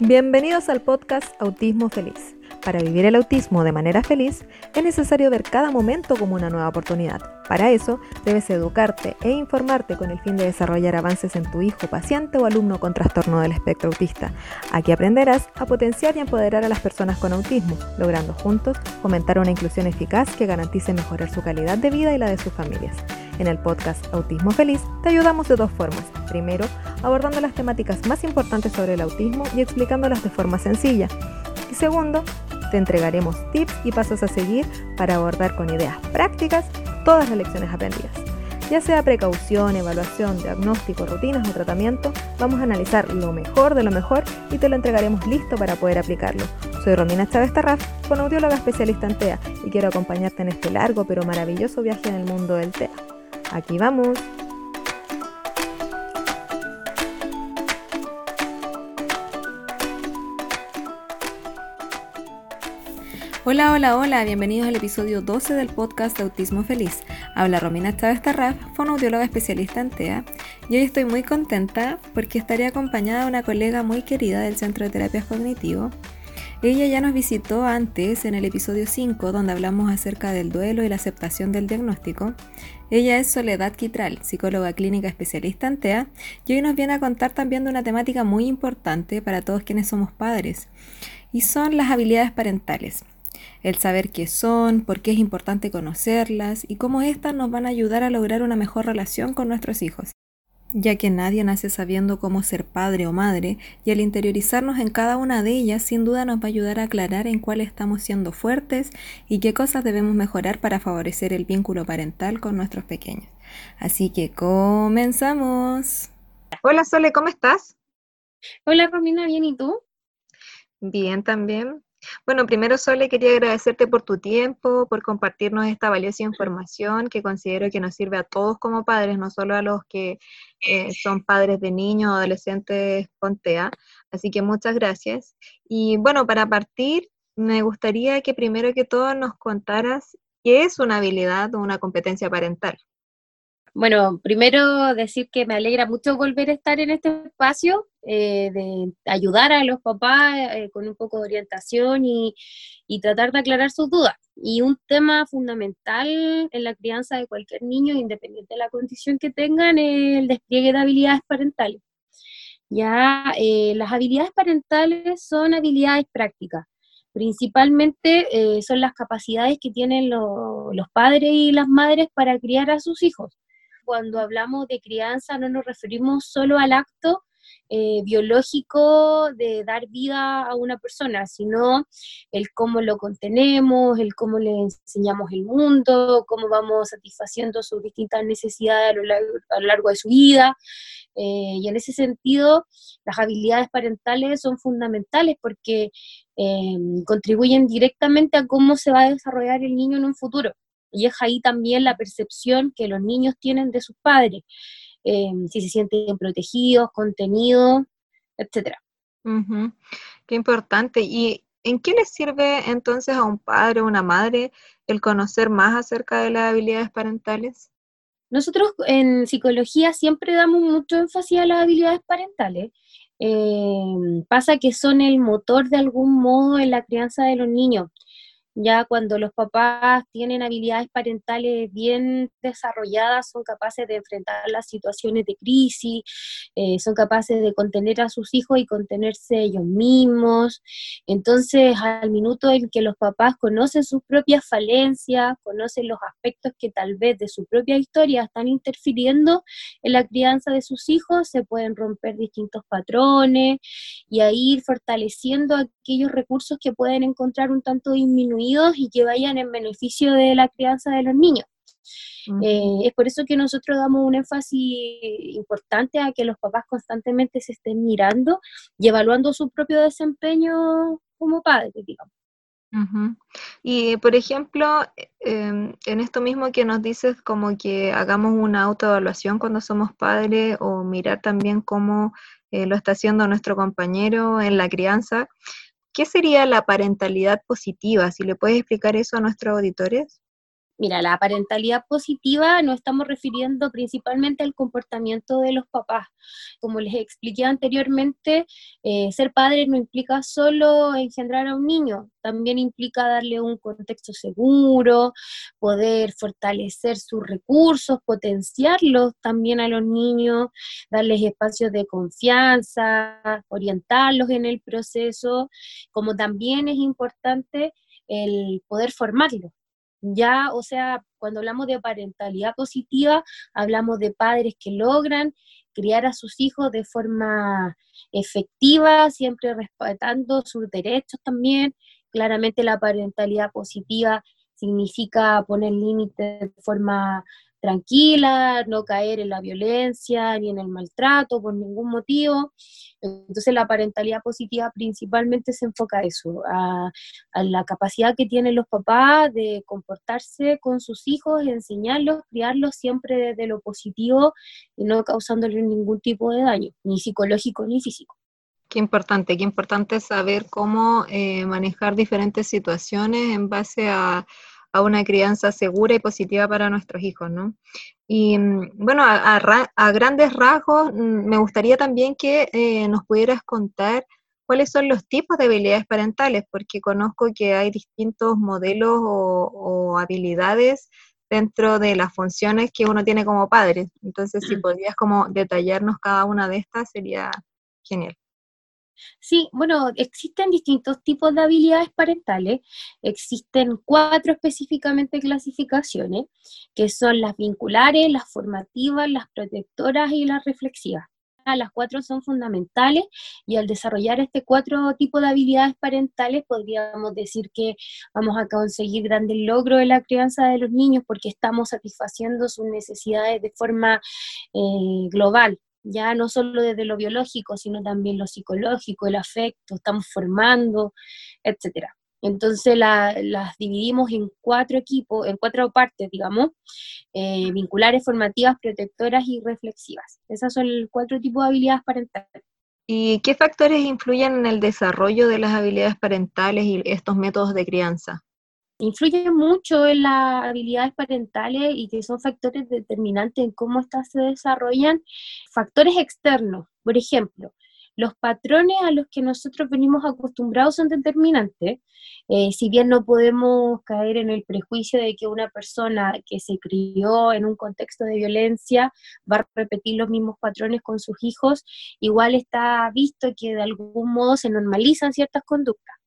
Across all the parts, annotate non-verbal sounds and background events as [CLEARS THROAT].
Bienvenidos al podcast Autismo Feliz. Para vivir el autismo de manera feliz, es necesario ver cada momento como una nueva oportunidad. Para eso, debes educarte e informarte con el fin de desarrollar avances en tu hijo, paciente o alumno con trastorno del espectro autista. Aquí aprenderás a potenciar y empoderar a las personas con autismo, logrando juntos fomentar una inclusión eficaz que garantice mejorar su calidad de vida y la de sus familias. En el podcast Autismo Feliz te ayudamos de dos formas. Primero, abordando las temáticas más importantes sobre el autismo y explicándolas de forma sencilla. Y segundo, te entregaremos tips y pasos a seguir para abordar con ideas prácticas todas las lecciones aprendidas. Ya sea precaución, evaluación, diagnóstico, rutinas o tratamiento, vamos a analizar lo mejor de lo mejor y te lo entregaremos listo para poder aplicarlo. Soy Romina Chávez Tarraf, audióloga especialista en TEA y quiero acompañarte en este largo pero maravilloso viaje en el mundo del TEA. Aquí vamos. Hola, hola, hola, bienvenidos al episodio 12 del podcast Autismo Feliz. Habla Romina Chávez Tarraf, fonoaudióloga especialista en TEA, y hoy estoy muy contenta porque estaré acompañada de una colega muy querida del Centro de Terapias Cognitivo, ella ya nos visitó antes en el episodio 5 donde hablamos acerca del duelo y la aceptación del diagnóstico. Ella es Soledad Quitral, psicóloga clínica especialista en TEA, y hoy nos viene a contar también de una temática muy importante para todos quienes somos padres, y son las habilidades parentales. El saber qué son, por qué es importante conocerlas y cómo éstas nos van a ayudar a lograr una mejor relación con nuestros hijos ya que nadie nace sabiendo cómo ser padre o madre, y al interiorizarnos en cada una de ellas sin duda nos va a ayudar a aclarar en cuál estamos siendo fuertes y qué cosas debemos mejorar para favorecer el vínculo parental con nuestros pequeños. Así que comenzamos. Hola Sole, ¿cómo estás? Hola Romina, bien, ¿y tú? Bien también. Bueno, primero Sole, quería agradecerte por tu tiempo, por compartirnos esta valiosa información que considero que nos sirve a todos como padres, no solo a los que eh, son padres de niños o adolescentes con TEA. Así que muchas gracias. Y bueno, para partir, me gustaría que primero que todo nos contaras qué es una habilidad o una competencia parental. Bueno, primero decir que me alegra mucho volver a estar en este espacio, eh, de ayudar a los papás eh, con un poco de orientación y, tratar de aclarar sus dudas. Y un tema fundamental en la crianza de cualquier niño, independiente de la condición que tengan, es el despliegue de habilidades parentales. Ya, eh, las habilidades parentales son habilidades prácticas. Principalmente son las capacidades que tienen los padres y las madres para criar a sus hijos cuando hablamos de crianza no nos referimos solo al acto eh, biológico de dar vida a una persona, sino el cómo lo contenemos, el cómo le enseñamos el mundo, cómo vamos satisfaciendo sus distintas necesidades a lo largo, de su vida. Eh, y en ese sentido, las habilidades parentales son fundamentales porque eh, contribuyen directamente a cómo se va a desarrollar el niño en un futuro. Y es ahí también la percepción que los niños tienen de sus padres, eh, si se sienten protegidos, contenidos, etc. Qué importante. ¿Y en qué les sirve entonces a un padre o una madre el conocer más acerca de las habilidades parentales? Nosotros en psicología siempre damos mucho énfasis a las habilidades parentales. Eh, pasa que son el motor de algún modo en la crianza de los niños ya cuando los papás tienen habilidades parentales bien desarrolladas, son capaces de enfrentar las situaciones de crisis, eh, son capaces de contener a sus hijos y contenerse ellos mismos. Entonces, al minuto en que los papás conocen sus propias falencias, conocen los aspectos que tal vez de su propia historia están interfiriendo en la crianza de sus hijos, se pueden romper distintos patrones y ahí ir fortaleciendo aquellos recursos que pueden encontrar un tanto disminuidos y que vayan en beneficio de la crianza de los niños. Eh, es por eso que nosotros damos un énfasis importante a que los papás constantemente se estén mirando y evaluando su propio desempeño como padres, digamos. Y por ejemplo, em, en esto mismo que nos dices, como que hagamos una autoevaluación cuando somos padres o mirar también cómo eh, lo está haciendo nuestro compañero en la crianza, ¿Qué sería la parentalidad positiva? Si le puedes explicar eso a nuestros auditores. Mira, la parentalidad positiva nos estamos refiriendo principalmente al comportamiento de los papás. Como les expliqué anteriormente, eh, ser padre no implica solo engendrar a un niño, también implica darle un contexto seguro, poder fortalecer sus recursos, potenciarlos también a los niños, darles espacios de confianza, orientarlos en el proceso, como también es importante el poder formarlos ya, o sea, cuando hablamos de parentalidad positiva, hablamos de padres que logran criar a sus hijos de forma efectiva, siempre respetando sus derechos también. Claramente la parentalidad positiva significa poner límites de forma tranquila, no caer en la violencia ni en el maltrato por ningún motivo. Entonces la parentalidad positiva principalmente se enfoca a eso, a, la capacidad que tienen los papás de comportarse con sus hijos, enseñarlos, criarlos siempre desde lo positivo y no causándoles ningún tipo de daño, ni psicológico ni físico. Qué importante, qué importante saber cómo eh, manejar diferentes situaciones en base a a una crianza segura y positiva para nuestros hijos, ¿no? Y mm, bueno, a, grandes rasgos, mm, me gustaría también que eh, nos pudieras contar cuáles son los tipos de habilidades parentales, porque conozco que hay distintos modelos o, habilidades dentro de las funciones que uno tiene como padre. Entonces, si podrías como detallarnos cada una de estas, sería genial. Sí, bueno, existen distintos tipos de habilidades parentales. Existen cuatro específicamente clasificaciones, que son las vinculares, las formativas, las protectoras y las reflexivas. Las cuatro son fundamentales y al desarrollar este cuatro tipos de habilidades parentales podríamos decir que vamos a conseguir grandes logros en la crianza de los niños porque estamos satisfaciendo sus necesidades de forma eh, global ya no solo desde lo biológico, sino también lo psicológico, el afecto, estamos formando, etcétera. Entonces las dividimos en cuatro equipos, en cuatro partes, digamos, eh, vinculares, formativas, protectoras y reflexivas. Esos son los cuatro tipos de habilidades parentales. ¿Y qué factores influyen en el desarrollo de las habilidades parentales y estos métodos de crianza? Influyen mucho en las habilidades parentales y que son factores determinantes en cómo estas se desarrollan. Factores externos, por ejemplo, los patrones a los que nosotros venimos acostumbrados son determinantes. Eh, si bien no podemos caer en el prejuicio de que una persona que se crió en un contexto de violencia va a repetir los mismos patrones con sus hijos, igual está visto que de algún modo se normalizan ciertas conductas.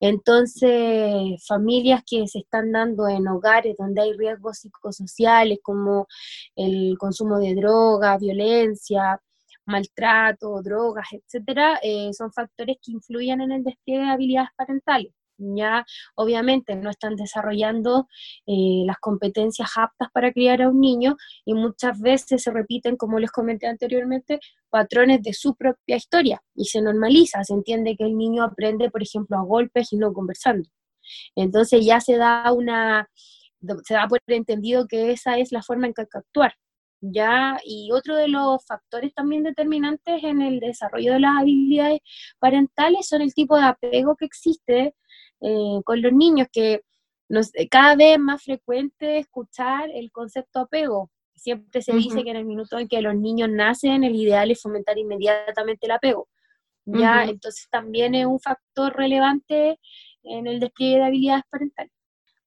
Entonces, familias que se están dando en hogares donde hay riesgos psicosociales como el consumo de drogas, violencia, maltrato, drogas, etcétera, eh, son factores que influyen en el despliegue de habilidades parentales ya obviamente no están desarrollando eh, las competencias aptas para criar a un niño y muchas veces se repiten, como les comenté anteriormente, patrones de su propia historia y se normaliza, se entiende que el niño aprende, por ejemplo, a golpes y no conversando. Entonces ya se da una, se da por entendido que esa es la forma en que hay que actuar. ¿ya? Y otro de los factores también determinantes en el desarrollo de las habilidades parentales son el tipo de apego que existe eh, con los niños, que nos, eh, cada vez es más frecuente escuchar el concepto apego. Siempre se dice que en el minuto en que los niños nacen, el ideal es fomentar inmediatamente el apego. ¿ya? Entonces también es un factor relevante en el despliegue de habilidades parentales.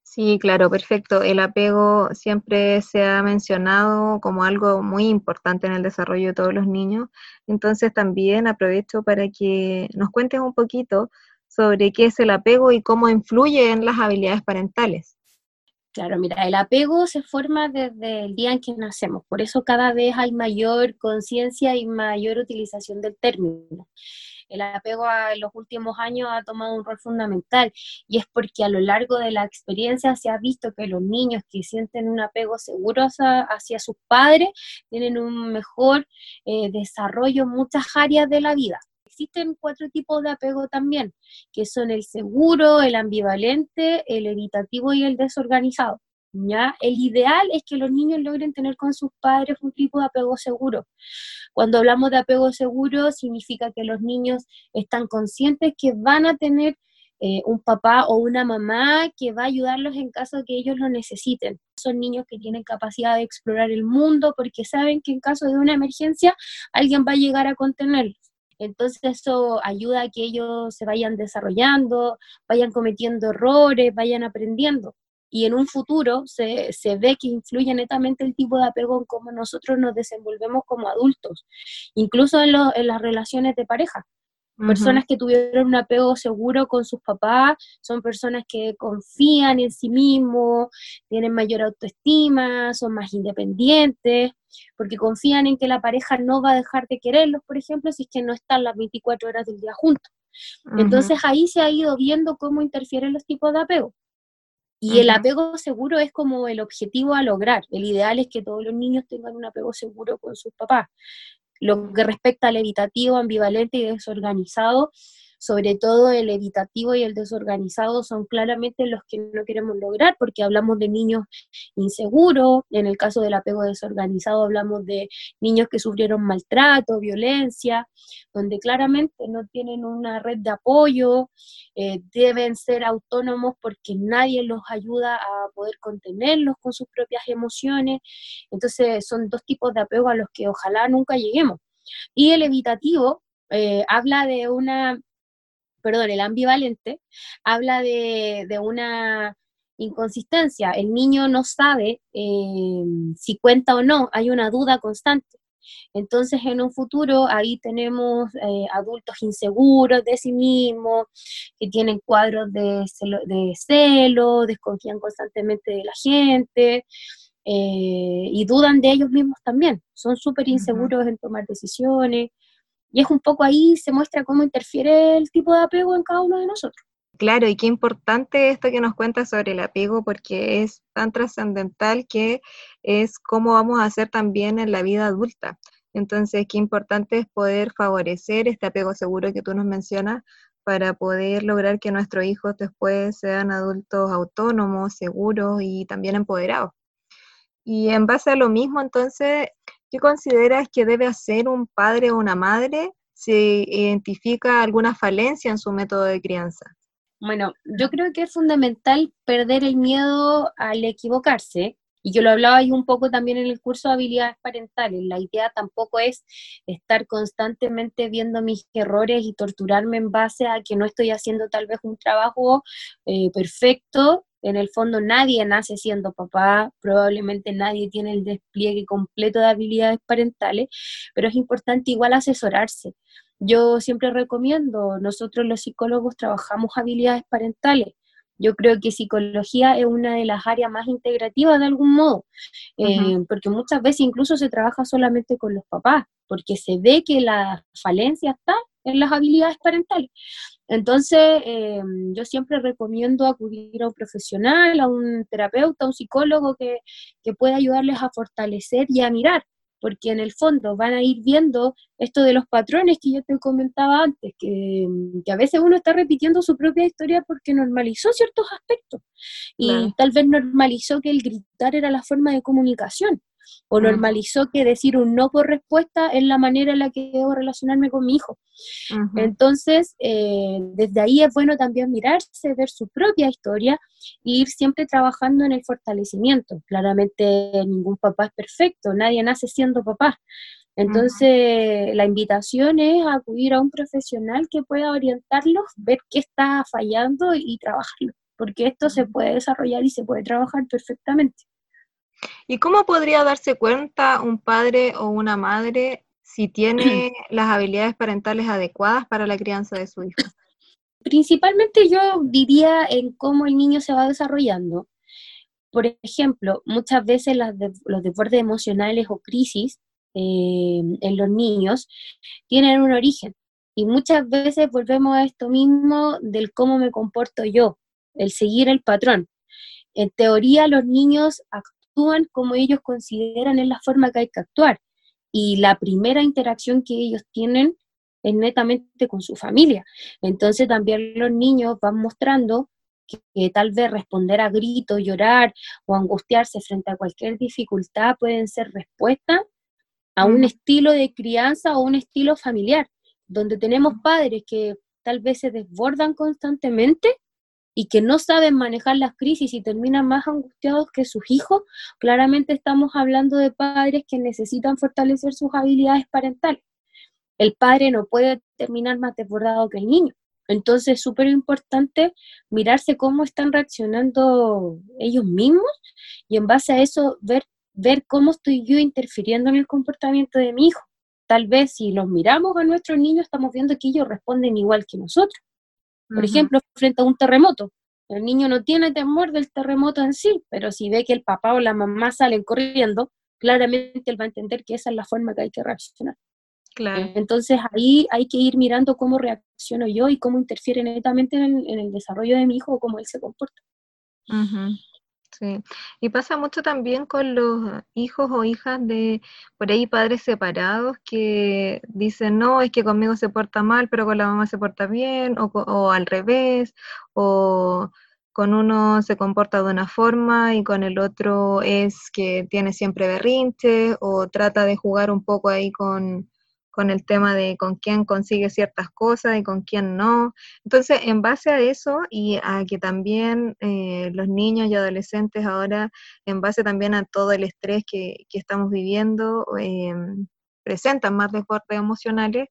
Sí, claro, perfecto. El apego siempre se ha mencionado como algo muy importante en el desarrollo de todos los niños. Entonces también aprovecho para que nos cuentes un poquito sobre qué es el apego y cómo influye en las habilidades parentales. Claro, mira, el apego se forma desde el día en que nacemos, por eso cada vez hay mayor conciencia y mayor utilización del término el apego en los últimos años ha tomado un rol fundamental y es porque a lo largo de la experiencia se ha visto que los niños que sienten un apego seguro hacia, sus padres tienen un mejor eh, desarrollo en muchas áreas de la vida existen cuatro tipos de apego también, que son el seguro, el ambivalente, el evitativo y el desorganizado. ¿ya? El ideal es que los niños logren tener con sus padres un tipo de apego seguro. Cuando hablamos de apego seguro, significa que los niños están conscientes que van a tener eh, un papá o una mamá que va a ayudarlos en caso de que ellos lo necesiten. Son niños que tienen capacidad de explorar el mundo porque saben que en caso de una emergencia alguien va a llegar a contenerlos. Entonces eso ayuda a que ellos se vayan desarrollando, vayan cometiendo errores, vayan aprendiendo. Y en un futuro se, se ve que influye netamente el tipo de apego en cómo nosotros nos desenvolvemos como adultos, incluso en, en las relaciones de pareja. Personas que tuvieron un apego seguro con sus papás son personas que confían en sí mismos, tienen mayor autoestima, son más independientes, porque confían en que la pareja no va a dejar de quererlos, por ejemplo, si es que no están las 24 horas del día juntos. Entonces ahí se ha ido viendo cómo interfieren los tipos de apego. Y el apego seguro es como el objetivo a lograr. El ideal es que todos los niños tengan un apego seguro con sus papás. Lo que respecta al evitativo, ambivalente y desorganizado, sobre todo el evitativo y el desorganizado son claramente los que no queremos lograr porque hablamos de niños inseguros, en el caso del apego desorganizado hablamos de niños que sufrieron maltrato, violencia, donde claramente no tienen una red de apoyo, eh, deben ser autónomos porque nadie los ayuda a poder contenerlos con sus propias emociones. Entonces son dos tipos de apego a los que ojalá nunca lleguemos. Y el evitativo eh, habla de una perdón, el ambivalente, habla de, una inconsistencia. El niño no sabe eh, si cuenta o no, hay una duda constante. Entonces, en un futuro, ahí tenemos eh, adultos inseguros de sí mismos, que tienen cuadros de celo, desconfían constantemente de la gente eh, y dudan de ellos mismos también. Son súper inseguros en tomar decisiones. Y es un poco ahí, se muestra cómo interfiere el tipo de apego en cada uno de nosotros. Claro, y qué importante esto que nos cuenta sobre el apego, porque es tan trascendental que es cómo vamos a hacer también en la vida adulta. Entonces, qué importante es poder favorecer este apego seguro que tú nos mencionas para poder lograr que nuestros hijos después sean adultos autónomos, seguros y también empoderados. Y en base a lo mismo, entonces, ¿Qué consideras que debe hacer un padre o una madre si identifica alguna falencia en su método de crianza? Bueno, yo creo que es fundamental perder el miedo al equivocarse. Y yo lo hablaba ahí un poco también en el curso de habilidades parentales. La idea tampoco es estar constantemente viendo mis errores y torturarme en base a que no estoy haciendo tal vez un trabajo eh, perfecto en el fondo nadie nace siendo papá, probablemente nadie tiene el despliegue completo de habilidades parentales, pero es importante igual asesorarse. Yo siempre recomiendo, nosotros los psicólogos trabajamos habilidades parentales. Yo creo que psicología es una de las áreas más integrativas de algún modo, eh, porque muchas veces incluso se trabaja solamente con los papás, porque se ve que la falencia está en las habilidades parentales. Entonces, em, yo siempre recomiendo acudir a un profesional, a un terapeuta, a un psicólogo que, que pueda ayudarles a fortalecer y a mirar, porque en el fondo van a ir viendo esto de los patrones que yo te comentaba antes, que, que, a veces uno está repitiendo su propia historia porque normalizó ciertos aspectos y tal vez normalizó que el gritar era la forma de comunicación o normalizó que decir un no por respuesta es la manera en la que debo relacionarme con mi hijo. Entonces, eh, desde ahí es bueno también mirarse, ver su propia historia e ir siempre trabajando en el fortalecimiento. Claramente ningún papá es perfecto, nadie nace siendo papá. Entonces, la invitación es acudir a un profesional que pueda orientarlos, ver qué está fallando y trabajarlo, porque esto se puede desarrollar y se puede trabajar perfectamente. ¿Y cómo podría darse cuenta un padre o una madre si tiene [CLEARS THROAT] las habilidades parentales adecuadas para la crianza de su hijo? Principalmente yo diría en cómo el niño se va desarrollando. Por ejemplo, muchas veces los desbordes emocionales o crisis eh, en los niños tienen un origen. Y muchas veces volvemos a esto mismo del cómo me comporto yo, el seguir el patrón. En teoría, los niños actúan como ellos consideran es la forma que hay que actuar. Y la primera interacción que ellos tienen es netamente con su familia. Entonces también los niños van mostrando que, tal vez responder a gritos, llorar o angustiarse frente a cualquier dificultad pueden ser respuestas a un estilo de crianza o un estilo familiar, donde tenemos padres que tal vez se desbordan constantemente y que no saben manejar las crisis y terminan más angustiados que sus hijos, claramente estamos hablando de padres que necesitan fortalecer sus habilidades parentales. El padre no puede terminar más desbordado que el niño. Entonces es súper importante mirarse cómo están reaccionando ellos mismos y en base a eso ver, ver cómo estoy yo interfiriendo en el comportamiento de mi hijo. Tal vez si los miramos a nuestros niños estamos viendo que ellos responden igual que nosotros. Por ejemplo, frente a un terremoto. El niño no tiene temor del terremoto en sí, pero si ve que el papá o la mamá salen corriendo, claramente él va a entender que esa es la forma que hay que reaccionar. Claro. Entonces ahí hay que ir mirando cómo reacciono yo y cómo interfiere netamente en el, desarrollo de mi hijo o cómo él se comporta. Sí, y pasa mucho también con los hijos o hijas de por ahí padres separados que dicen, no, es que conmigo se porta mal, pero con la mamá se porta bien, o, o al revés, o con uno se comporta de una forma y con el otro es que tiene siempre berrinche o trata de jugar un poco ahí con, con el tema de con quién consigue ciertas cosas y con quién no. Entonces, en base a eso y a que también eh, los niños y adolescentes ahora, en base también a todo el estrés que, estamos viviendo, em, presentan más desbordes emocionales,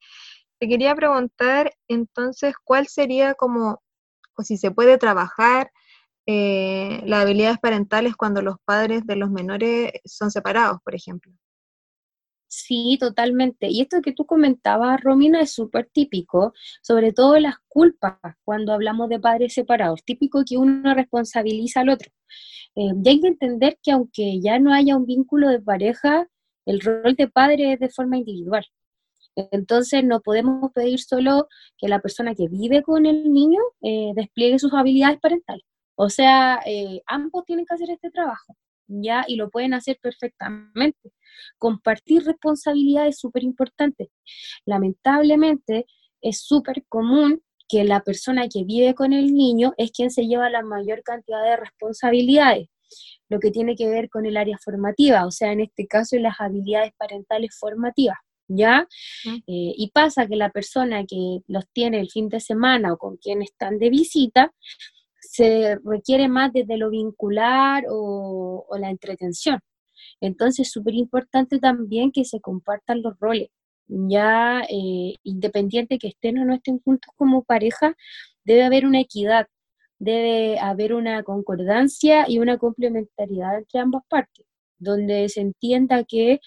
te quería preguntar entonces cuál sería como, o si se puede trabajar eh, las habilidades parentales cuando los padres de los menores son separados, por ejemplo. Sí, totalmente. Y esto que tú comentabas, Romina, es súper típico, sobre todo las culpas cuando hablamos de padres separados. Típico que uno responsabiliza al otro. Eh, hay que entender que aunque ya no haya un vínculo de pareja, el rol de padre es de forma individual. Entonces no podemos pedir solo que la persona que vive con el niño eh, despliegue sus habilidades parentales. O sea, eh, ambos tienen que hacer este trabajo, ¿ya? Y lo pueden hacer perfectamente. Compartir responsabilidades es súper importante. Lamentablemente, es súper común que la persona que vive con el niño es quien se lleva la mayor cantidad de responsabilidades, lo que tiene que ver con el área formativa, o sea, en este caso las habilidades parentales formativas. ¿Ya? Eh, y pasa que la persona que los tiene el fin de semana o con quien están de visita, se requiere más desde lo vincular o, la entretención. Entonces, súper importante también que se compartan los roles. Ya, eh, independiente que estén o no estén juntos como pareja, debe haber una equidad, debe haber una concordancia y una complementariedad entre ambas partes, donde se entienda que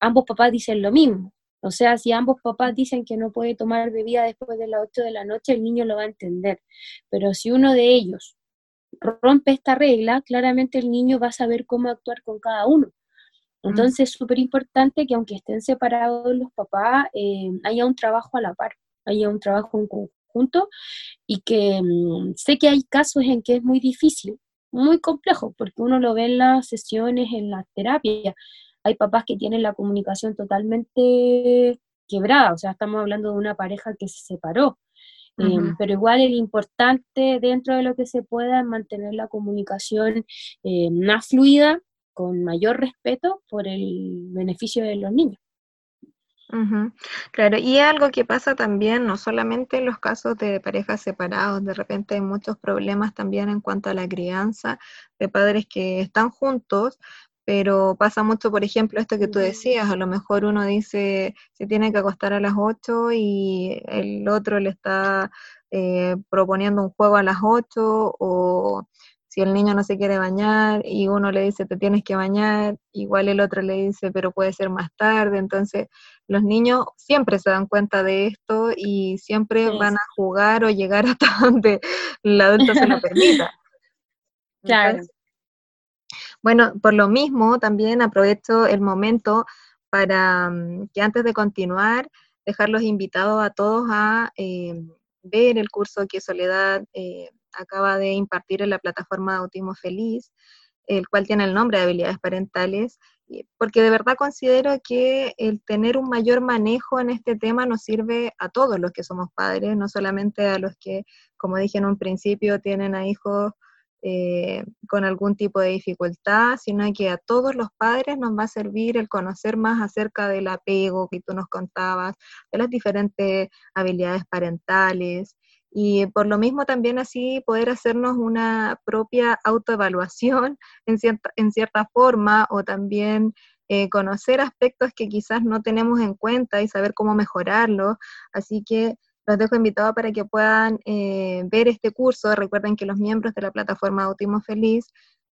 ambos papás dicen lo mismo. O sea, si ambos papás dicen que no puede tomar bebida después de las 8 de la noche, el niño lo va a entender. Pero si uno de ellos rompe esta regla, claramente el niño va a saber cómo actuar con cada uno. Mm. Entonces es súper importante que aunque estén separados los papás, eh, haya un trabajo a la par, haya un trabajo en conjunto y que mm, sé que hay casos en que es muy difícil, muy complejo, porque uno lo ve en las sesiones, en la terapia. Hay papás que tienen la comunicación totalmente quebrada, o sea, estamos hablando de una pareja que se separó. Eh, pero igual es importante dentro de lo que se pueda mantener la comunicación eh, más fluida con mayor respeto por el beneficio de los niños. Claro, y algo que pasa también, no solamente en los casos de parejas separados, de repente hay muchos problemas también en cuanto a la crianza de padres que están juntos, pero pasa mucho, por ejemplo, esto que tú decías, a lo mejor uno dice se tiene que acostar a las 8 y el otro le está eh, proponiendo un juego a las 8 o si el niño no se quiere bañar y uno le dice te tienes que bañar, igual el otro le dice pero puede ser más tarde, entonces los niños siempre se dan cuenta de esto y siempre van a jugar o llegar [LAUGHS] hasta donde el adulto se lo permita. [LAUGHS] claro. Bueno, por lo mismo también aprovecho el momento para mm, que antes de continuar, dejarlos invitados a todos a eh, ver el curso que Soledad eh, acaba de impartir en la plataforma de Autismo Feliz, el cual tiene el nombre de habilidades parentales, porque de verdad considero que el tener un mayor manejo en este tema nos sirve a todos los que somos padres, no solamente a los que, como dije en un principio, tienen a hijos eh, con algún tipo de dificultad, sino que a todos los padres nos va a servir el conocer más acerca del apego que tú nos contabas, de las diferentes habilidades parentales, Y por lo mismo también así poder hacernos una propia autoevaluación [LAUGHS] en cierta, forma o también eh, conocer aspectos que quizás no tenemos en cuenta y saber cómo mejorarlo. Así que los dejo invitados para que puedan eh, ver este curso. Recuerden que los miembros de la plataforma Autismo Feliz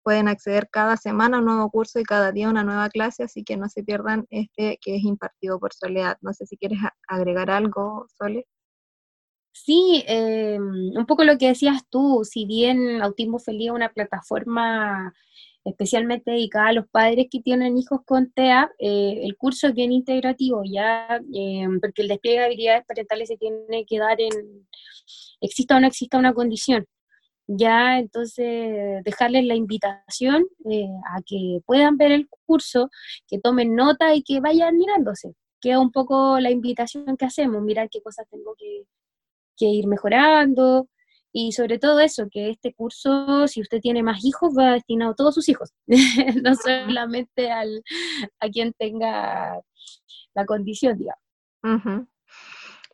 pueden acceder cada semana a un nuevo curso y cada día a una nueva clase, así que no se pierdan este que es impartido por Soledad. No sé si quieres agregar algo, Sole. Sí, em, un poco lo que decías tú, si bien Autismo Feliz es una plataforma especialmente dedicada a los padres que tienen hijos con TEA, eh, el curso es bien integrativo, ya, em, porque el despliegue de habilidades parentales se tiene que dar en, exista o no exista una condición ya entonces dejarles la invitación eh, a que puedan ver el curso, que tomen nota y que vayan mirándose. Queda un poco la invitación que hacemos, mirar qué cosas tengo que, ir mejorando y sobre todo eso, que este curso, si usted tiene más hijos, va destinado a todos sus hijos, [LAUGHS] no solamente al, a quien tenga la condición, digamos.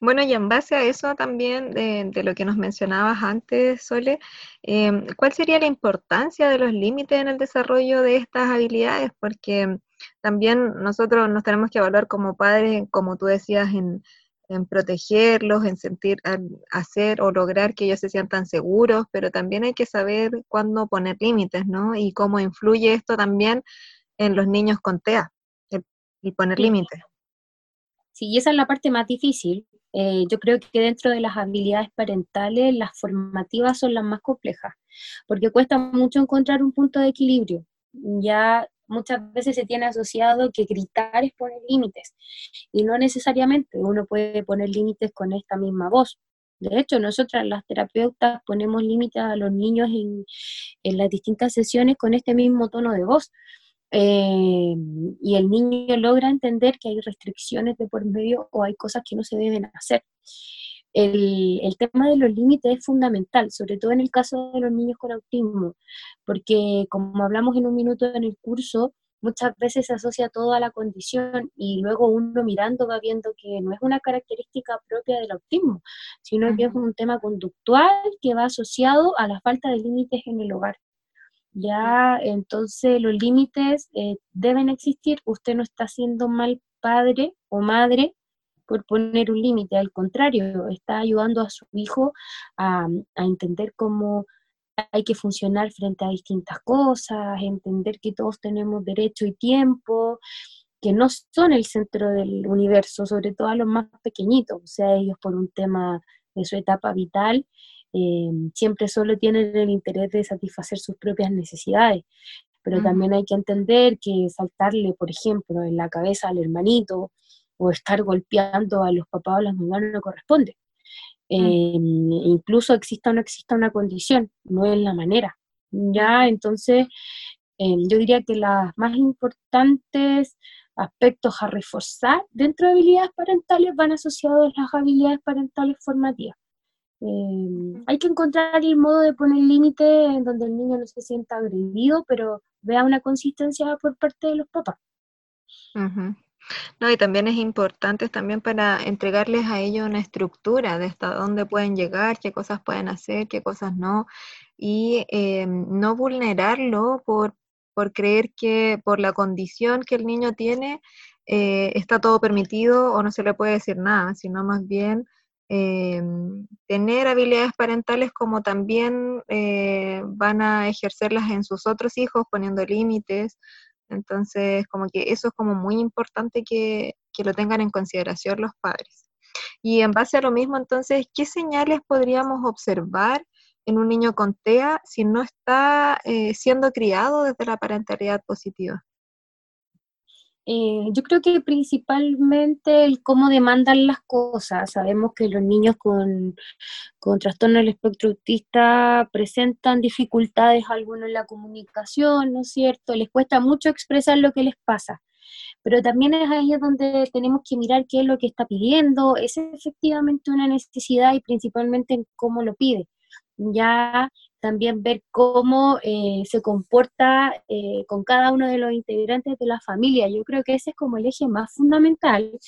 Bueno, y en base a eso también, de, lo que nos mencionabas antes, Sole, em, ¿cuál sería la importancia de los límites en el desarrollo de estas habilidades? Porque también nosotros nos tenemos que evaluar como padres, como tú decías, en, protegerlos, en sentir, hacer o lograr que ellos se sientan seguros, pero también hay que saber cuándo poner límites, ¿no? Y cómo influye esto también en los niños con TEA, y poner límites. Sí, y esa es la parte más difícil, eh, yo creo que dentro de las habilidades parentales, las formativas son las más complejas, porque cuesta mucho encontrar un punto de equilibrio. Ya muchas veces se tiene asociado que gritar es poner límites, y no necesariamente uno puede poner límites con esta misma voz. De hecho, nosotras las terapeutas ponemos límites a los niños en, en las distintas sesiones con este mismo tono de voz. Eh, y el niño logra entender que hay restricciones de por medio o hay cosas que no se deben hacer. El, el, tema de los límites es fundamental, sobre todo en el caso de los niños con autismo, porque como hablamos en un minuto en el curso, muchas veces se asocia todo a la condición y luego uno mirando va viendo que no es una característica propia del autismo, sino que es un tema conductual que va asociado a la falta de límites en el hogar. Ya, entonces los límites eh, deben existir. Usted no está siendo mal padre o madre por poner un límite, al contrario, está ayudando a su hijo a, entender cómo hay que funcionar frente a distintas cosas, entender que todos tenemos derecho y tiempo, que no son el centro del universo, sobre todo a los más pequeñitos, o sea, ellos por un tema de su etapa vital, eh, siempre solo tienen el interés de satisfacer sus propias necesidades, pero también hay que entender que saltarle, por ejemplo, en la cabeza al hermanito o estar golpeando a los papás o las mamás no corresponde. Eh, incluso exista o no exista una condición, no es la manera. Ya, entonces, eh, yo diría que las más importantes aspectos a reforzar dentro de habilidades parentales van asociados a las habilidades parentales formativas. Eh, hay que encontrar el modo de poner límite en donde el niño no se sienta agredido, pero vea una consistencia por parte de los papás. No, y también es importante también para entregarles a ellos una estructura de hasta dónde pueden llegar, qué cosas pueden hacer, qué cosas no, y eh, no vulnerarlo por, por creer que por la condición que el niño tiene eh, está todo permitido o no se le puede decir nada, sino más bien Em, tener habilidades parentales como también eh, van a ejercerlas en sus otros hijos poniendo límites. Entonces, como que eso es como muy importante que, lo tengan en consideración los padres. Y en base a lo mismo, entonces, ¿qué señales podríamos observar en un niño con TEA si no está eh, siendo criado desde la parentalidad positiva? Eh, yo creo que principalmente el cómo demandan las cosas. Sabemos que los niños con, con trastorno del espectro autista presentan dificultades algunos en la comunicación, ¿no es cierto? Les cuesta mucho expresar lo que les pasa. Pero también es ahí donde tenemos que mirar qué es lo que está pidiendo, es efectivamente una necesidad y principalmente en cómo lo pide. Ya también ver cómo eh, se comporta eh, con cada uno de los integrantes de la familia. Yo creo que ese es como el eje más fundamental.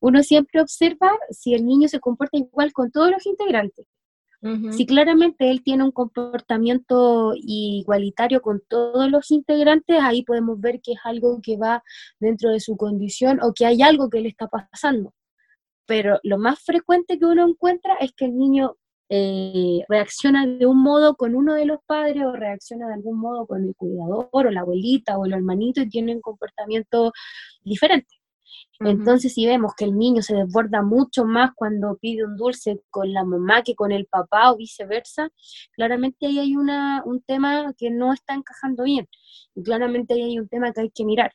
Uno siempre observa si el niño se comporta igual con todos los integrantes. Si claramente él tiene un comportamiento igualitario con todos los integrantes, ahí podemos ver que es algo que va dentro de su condición o que hay algo que le está pasando. Pero lo más frecuente que uno encuentra es que el niño eh, reacciona de un modo con uno de los padres o reacciona de algún modo con el cuidador o la abuelita o el hermanito y tiene un comportamiento diferente. Entonces, si vemos que el niño se desborda mucho más cuando pide un dulce con la mamá que con el papá o viceversa, claramente ahí hay una, un tema que no está encajando bien. Y claramente ahí hay un tema que hay que mirar.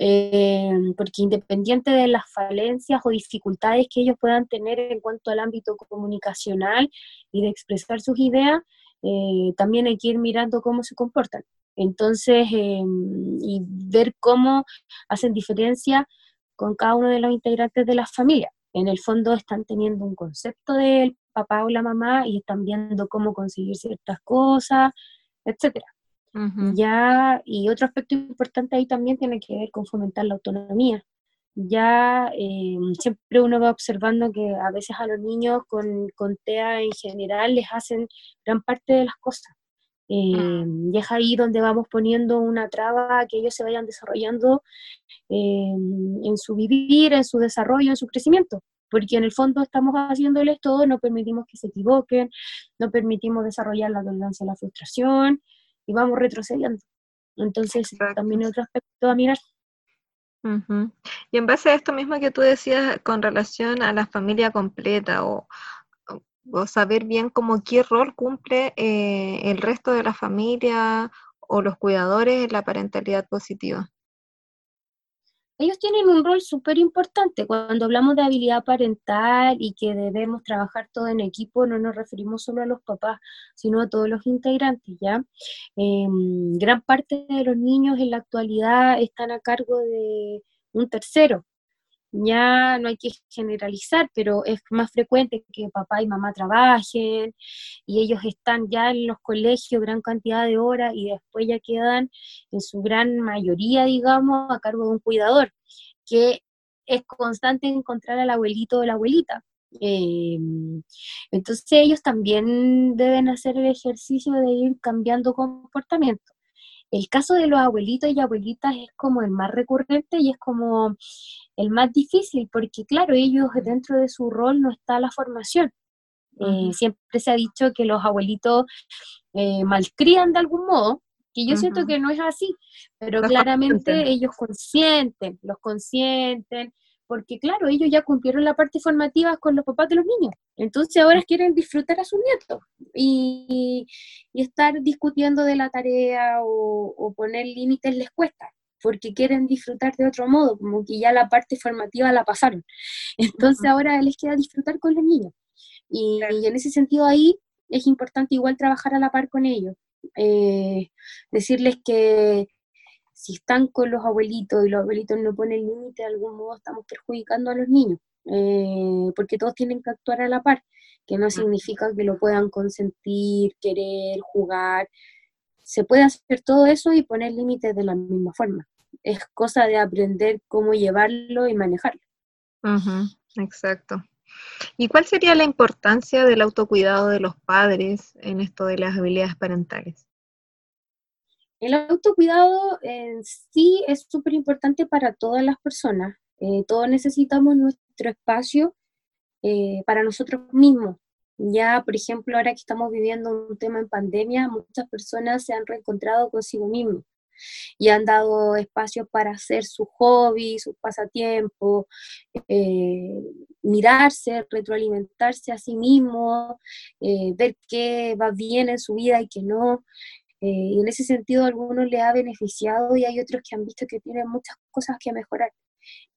Eh, porque independiente de las falencias o dificultades que ellos puedan tener en cuanto al ámbito comunicacional y de expresar sus ideas, eh, también hay que ir mirando cómo se comportan. Entonces, eh, y ver cómo hacen diferencia con cada uno de los integrantes de la familia. En el fondo están teniendo un concepto del papá o la mamá y están viendo cómo conseguir ciertas cosas, etcétera. Ya, y otro aspecto importante ahí también tiene que ver con fomentar la autonomía. Ya eh, siempre uno va observando que a veces a los niños con, con TEA en general les hacen gran parte de las cosas. Eh, y es ahí donde vamos poniendo una traba a que ellos se vayan desarrollando eh, en su vivir, en su desarrollo, en su crecimiento, porque en el fondo estamos haciéndoles todo, no permitimos que se equivoquen, no permitimos desarrollar la tolerancia a la frustración y vamos retrocediendo. Entonces, también otro aspecto a mirar. Y en base a esto mismo que tú decías con relación a la familia completa o, o saber bien cómo qué rol cumple eh, el resto de la familia o los cuidadores en la parentalidad positiva. Ellos tienen un rol súper importante. Cuando hablamos de habilidad parental y que debemos trabajar todo en equipo, no nos referimos solo a los papás, sino a todos los integrantes, ¿ya? Em, gran parte de los niños en la actualidad están a cargo de un tercero, ya no hay que generalizar, pero es más frecuente que papá y mamá trabajen y ellos están ya en los colegios gran cantidad de horas y después ya quedan en su gran mayoría, digamos, a cargo de un cuidador, que es constante encontrar al abuelito o la abuelita. Em, entonces ellos también deben hacer el ejercicio de ir cambiando comportamiento. El caso de los abuelitos y abuelitas es como el más recurrente y es como el más difícil, porque claro, ellos dentro de su rol no está la formación. Eh, siempre se ha dicho que los abuelitos eh, malcrían de algún modo, que yo siento que no es así, pero claramente ellos consienten, los consienten, porque claro, ellos ya cumplieron la parte formativa con los papás de los niños, entonces ahora quieren disfrutar a sus nietos y, estar discutiendo de la tarea o, o poner límites les cuesta porque quieren disfrutar de otro modo, como que ya la parte formativa la pasaron. [LAUGHS] Entonces ahora les queda disfrutar con los niños. Y, en ese sentido ahí es importante igual trabajar a la par con ellos. Eh, decirles que si están con los abuelitos y los abuelitos no ponen límite, de algún modo estamos perjudicando a los niños, eh, porque todos tienen que actuar a la par, que no significa que lo puedan consentir, querer, jugar, se puede hacer todo eso y poner límites de la misma forma. Es cosa de aprender cómo llevarlo y manejarlo. exacto. ¿Y cuál sería la importancia del autocuidado de los padres en esto de las habilidades parentales? El autocuidado en sí es súper importante para todas las personas. Eh, todos necesitamos nuestro espacio eh, para nosotros mismos, ya, por ejemplo, ahora que estamos viviendo un tema en pandemia, muchas personas se han reencontrado consigo mismos y han dado espacios para hacer sus hobbies, sus pasatiempos, eh, mirarse, retroalimentarse a sí mismos, eh, ver qué va bien en su vida y qué no. Eh, y en ese sentido, a algunos les ha beneficiado y hay otros que han visto que tienen muchas cosas que mejorar.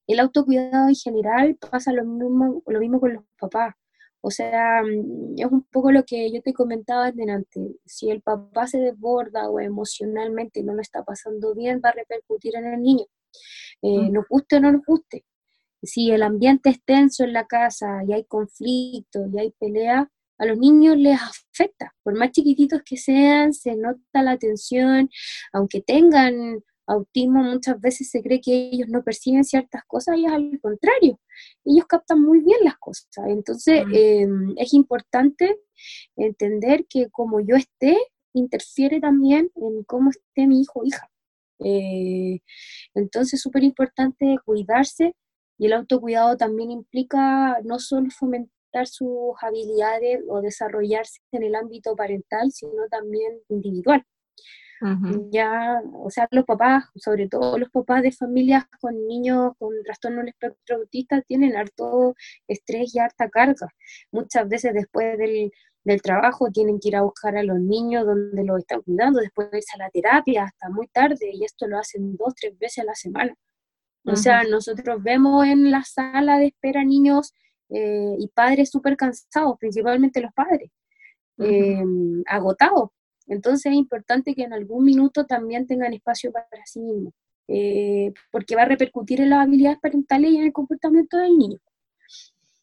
El autocuidado en general pasa lo mismo, lo mismo con los papás. O sea, mm, es un poco lo que yo te comentaba delante. Si el papá se desborda o emocionalmente no lo está pasando bien, va a repercutir en el niño. Eh, nos guste o no nos guste. Si el ambiente es tenso en la casa y hay conflictos y hay pelea, a los niños les afecta. Por más chiquititos que sean, se nota la tensión, aunque tengan autismo muchas veces se cree que ellos no perciben ciertas cosas y es al contrario, ellos captan muy bien las cosas. Entonces em, es importante entender que como yo esté, interfiere también en cómo esté mi hijo o hija. Eh, entonces es súper importante cuidarse y el autocuidado también implica no solo fomentar sus habilidades o desarrollarse en el ámbito parental, sino también individual. Ya, o sea, los papás, sobre todo los papás de familias con niños con trastorno del espectro autista, tienen harto estrés y harta carga. Muchas veces después del, del trabajo tienen que ir a buscar a los niños donde los están cuidando, después de irse a la terapia hasta muy tarde, y esto lo hacen dos, tres veces a la semana. O sea, nosotros vemos en la sala de espera niños eh, y padres súper cansados, principalmente los padres, eh, agotados, entonces es importante que en algún minuto también tengan espacio para sí mismos, eh, porque va a repercutir en las habilidades parentales y en el comportamiento del niño.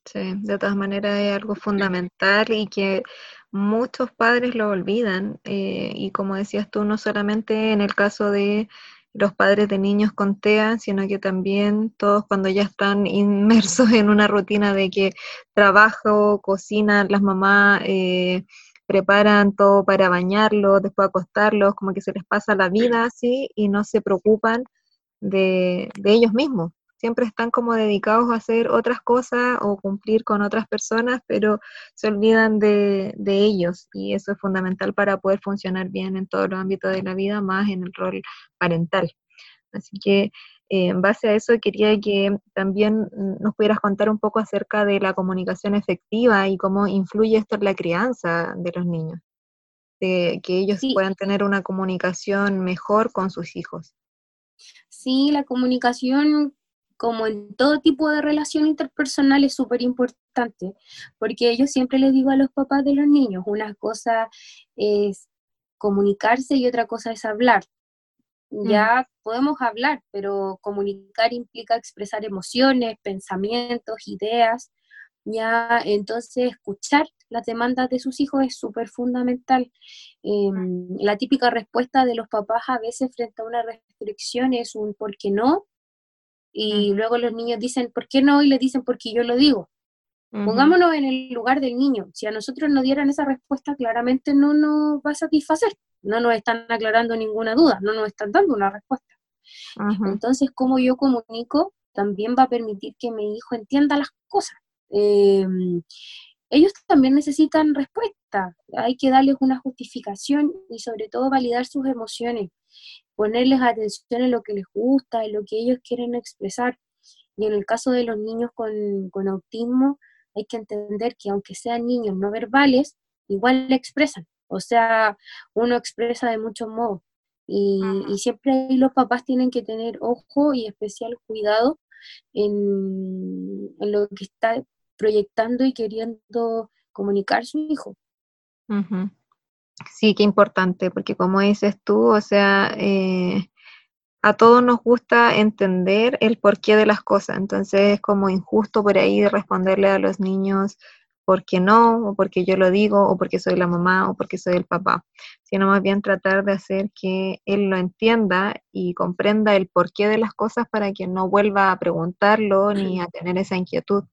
Sí, de todas maneras es algo fundamental y que muchos padres lo olvidan. Y como decías tú, no solamente en el caso de los padres de niños con TEA, sino que también todos cuando ya están inmersos en una rutina de que trabajo, cocina, las mamás, eh, preparan todo para bañarlos, después acostarlos, como que se les pasa la vida así y no se preocupan de, ellos mismos. Siempre están como dedicados a hacer otras cosas o cumplir con otras personas, pero se olvidan de, de ellos y eso es fundamental para poder funcionar bien en todos los ámbitos de la vida, más en el rol parental. Así que eh, en base a eso quería que también nos pudieras contar un poco acerca de la comunicación efectiva y cómo influye esto en la crianza de los niños, de que ellos puedan tener una comunicación mejor con sus hijos. Sí, la comunicación como en todo tipo de relación interpersonal es súper importante, porque yo siempre les digo a los papás de los niños, una cosa es comunicarse y otra cosa es hablar. Mm. ya podemos hablar, pero comunicar implica expresar emociones, pensamientos, ideas, ya entonces escuchar las demandas de sus hijos es súper fundamental. Em, la típica respuesta de los papás a veces frente a una restricción es un ¿por qué no? Y luego los niños dicen ¿por qué no? y le dicen porque yo lo digo. Pongámonos en el lugar del niño. Si a nosotros nos dieran esa respuesta, claramente no nos va a satisfacer. No nos están aclarando ninguna duda, no nos están dando una respuesta. Entonces, como yo comunico, también va a permitir que mi hijo entienda las cosas. Em, ellos también necesitan respuesta. Hay que darles una justificación y sobre todo validar sus emociones, ponerles atención en lo que les gusta, en lo que ellos quieren expresar. Y en el caso de los niños con, con autismo, hay que entender que aunque sean niños no verbales, igual le expresan. O sea, uno expresa de muchos modos. Y, siempre los papás tienen que tener ojo y especial cuidado en, lo que está proyectando y queriendo comunicar su hijo. Sí, qué importante, porque como dices tú, o sea, eh, a todos nos gusta entender el porqué de las cosas, entonces es como injusto por ahí responderle a los niños por qué no, o porque yo lo digo, o porque soy la mamá, o porque soy el papá, sino más bien tratar de hacer que él lo entienda y comprenda el porqué de las cosas para que no vuelva a preguntarlo ni a tener esa inquietud.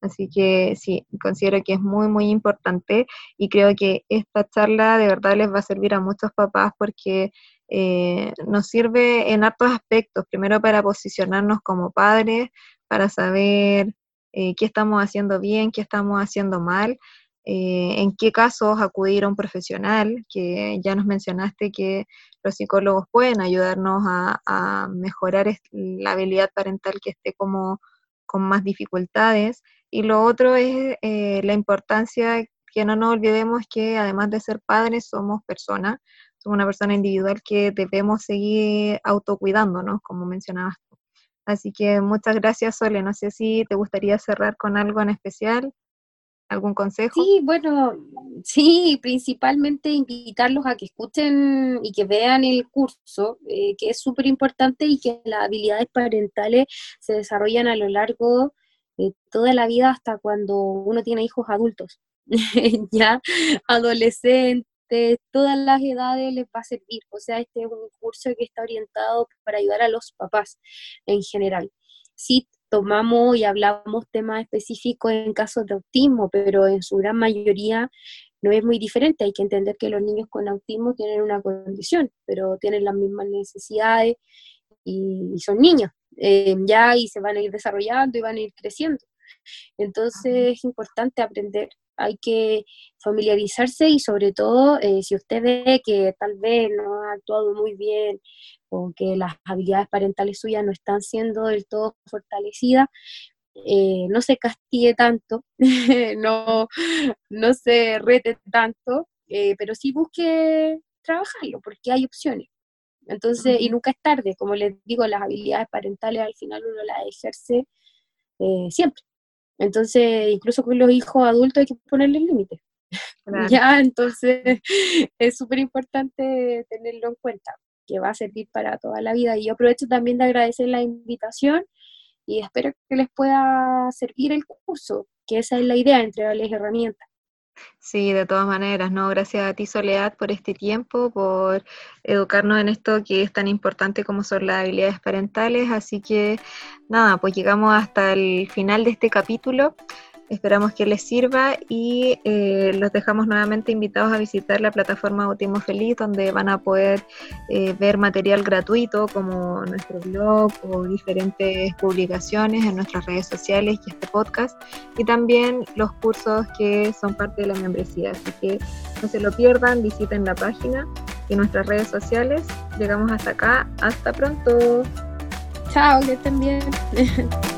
Así que sí, considero que es muy, muy importante y creo que esta charla de verdad les va a servir a muchos papás porque eh, nos sirve en hartos aspectos. Primero para posicionarnos como padres, para saber eh, qué estamos haciendo bien, qué estamos haciendo mal, eh, en qué casos acudir a un profesional, que ya nos mencionaste que los psicólogos pueden ayudarnos a, mejorar la habilidad parental que esté como con más dificultades. Y lo otro es la importancia que no nos olvidemos que además de ser padres somos personas una persona individual que debemos seguir autocuidándonos, como mencionabas tú. Así que muchas gracias, Sole. No sé si te gustaría cerrar con algo en especial, algún consejo. Sí, bueno, sí, principalmente invitarlos a que escuchen y que vean el curso, eh, que es súper importante y que las habilidades parentales se desarrollan a lo largo de toda la vida hasta cuando uno tiene hijos adultos, [LAUGHS] ya adolescentes todas las edades les va a servir. O sea, este es un curso que está orientado para ayudar a los papás en general. Sí, tomamos y hablamos temas específicos en casos de autismo, pero en su gran mayoría no es muy diferente. Hay que entender que los niños con autismo tienen una condición, pero tienen las mismas necesidades y, son niños eh, ya y se van a ir desarrollando y van a ir creciendo. Entonces es importante aprender, hay que familiarizarse y sobre todo eh, si usted ve que tal vez no ha actuado muy bien o que las habilidades parentales suyas no están siendo del todo fortalecidas, eh, no se castigue tanto, [LAUGHS] no, no se rete tanto, eh, pero sí busque trabajarlo, porque hay opciones. Entonces, y nunca es tarde, como les digo, las habilidades parentales al final uno las ejerce siempre. Entonces, incluso con los hijos adultos hay que ponerle límites. [LAUGHS] ya, entonces [LAUGHS] es súper importante tenerlo en cuenta, que va a servir para toda la vida. Y yo aprovecho también de agradecer la invitación y espero que les pueda servir el curso, que esa es la idea, entregarles herramientas. Sí, de todas maneras, ¿no? Gracias a ti, Soledad, por este tiempo, por educarnos en esto que es tan importante como son las habilidades parentales. Así que, nada, pues llegamos hasta el final de este capítulo. Esperamos que les sirva y eh, los dejamos nuevamente invitados a visitar la plataforma Autismo Feliz, donde van a poder eh, ver material gratuito como nuestro blog o diferentes publicaciones en nuestras redes sociales y este podcast, y también los cursos que son parte de la membresía. Así que no se lo pierdan, visiten la página y nuestras redes sociales. Llegamos hasta acá. Hasta pronto. Chao, que estén bien. [LAUGHS]